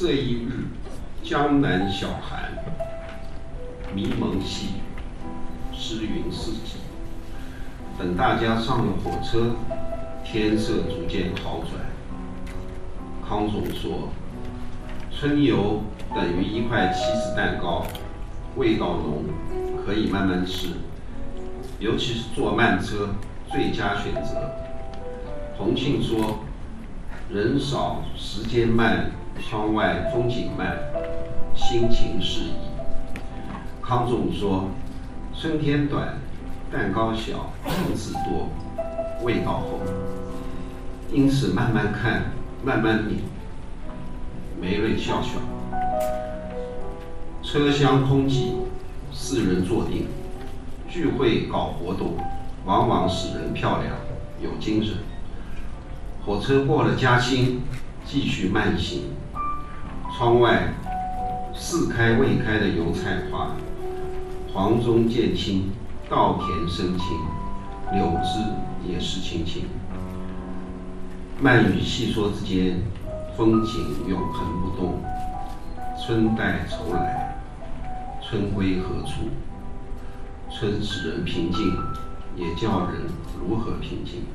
这一日，江南小寒，迷蒙细雨，湿云四起。等大家上了火车，天色逐渐好转。康总说：“春游等于一块起司蛋糕，味道浓，可以慢慢吃，尤其是坐慢车，最佳选择。”洪庆说：“人少时间慢，窗外风景慢，心情适宜。”康总说：“春天短，蛋糕小，层次多，味道好，因此慢慢看，慢慢品。”梅瑞笑笑。车厢空寂，四人坐定。聚会搞活动，往往使人漂亮，有精神。火车过了嘉兴，继续慢行。窗外似开未开的油菜花，黄中渐青，稻田生青，柳枝也是青青。慢语细说之间，风景永恒不动。春带愁来，春归何处？春使人平静，也叫人如何平静？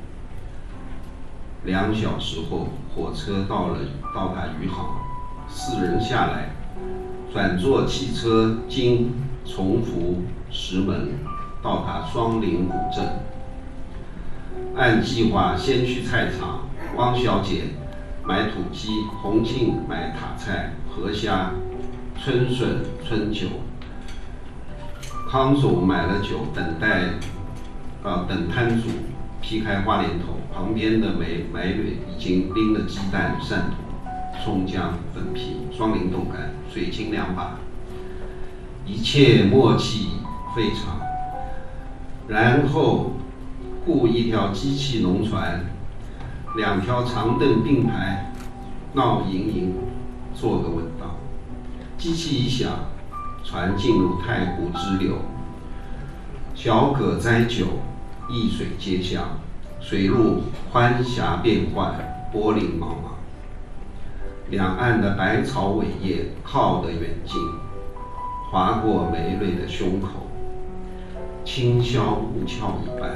两小时后，火车到了，到达余杭，四人下来，转坐汽车经崇福、石门，到达双林古镇。按计划先去菜场，汪小姐买土鸡，洪庆买塔菜、河虾、春笋、春酒。康总买了酒，等待，啊，等摊主。劈开花莲头，旁边的梅梅蕊已经拎了鸡蛋、鳝土、葱姜、粉皮、双林冻干、水晶两把，一切默契非常。然后雇一条机器农船，两条长凳并排，闹盈盈，做个稳当。机器一响，船进入太湖支流，小葛栽酒。一水皆香，水路宽狭变幻，波粼茫茫。两岸的百草伟叶靠得远近，划过梅蕊的胸口，轻霄雾峭一般。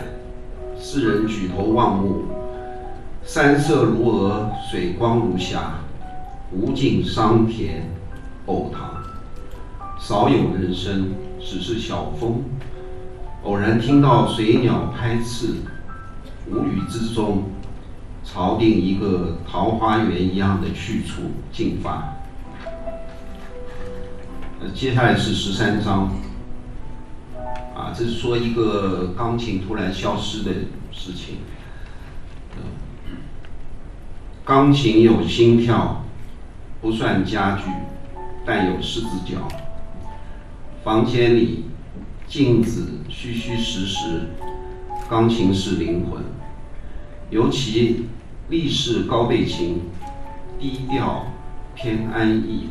四人举头望目，山色如鹅，水光如霞，无尽桑田，藕塘，少有人声，只是小风。偶然听到水鸟拍翅，无语之中，朝定一个桃花源一样的去处进发。呃，接下来是十三章，啊，这是说一个钢琴突然消失的事情。钢琴有心跳，不算家具，但有狮子脚。房间里。镜子虚虚实实，钢琴是灵魂。尤其立式高背琴，低调偏安逸，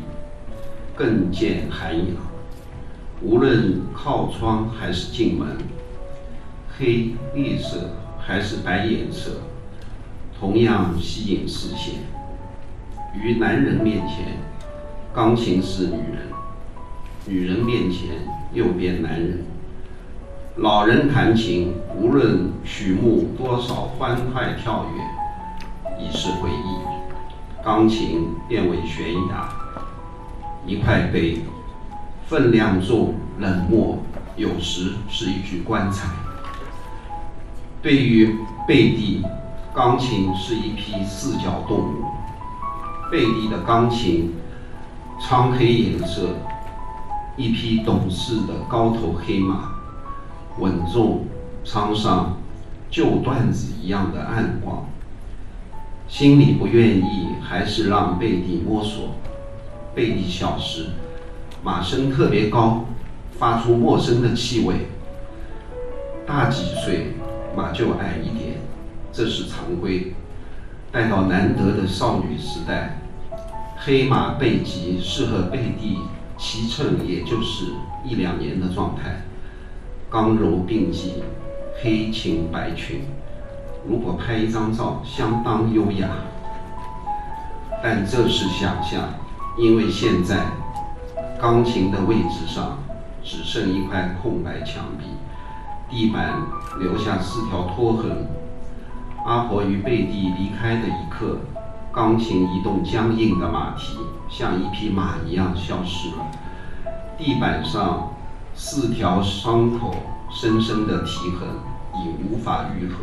更见涵养。无论靠窗还是进门，黑绿色还是白颜色，同样吸引视线。于男人面前，钢琴是女人；女人面前。右边男人，老人弹琴，无论曲目多少欢快跳跃，已是回忆。钢琴变为悬崖，一块碑，分量重，冷漠，有时是一具棺材。对于贝蒂，钢琴是一匹四脚动物。贝蒂的钢琴，苍黑颜色。一匹懂事的高头黑马，稳重沧桑，旧段子一样的暗光。心里不愿意，还是让贝蒂摸索。贝蒂小时，马声特别高，发出陌生的气味。大几岁，马就矮一点，这是常规。待到难得的少女时代，黑马背脊适合贝蒂。骑乘也就是一两年的状态，刚柔并济，黑裙白裙，如果拍一张照，相当优雅。但这是想象，因为现在钢琴的位置上只剩一块空白墙壁，地板留下四条拖痕。阿婆与贝蒂离开的一刻，钢琴移动僵硬的马蹄，像一匹马一样消失了。地板上四条伤口深深的蹄痕已无法愈合。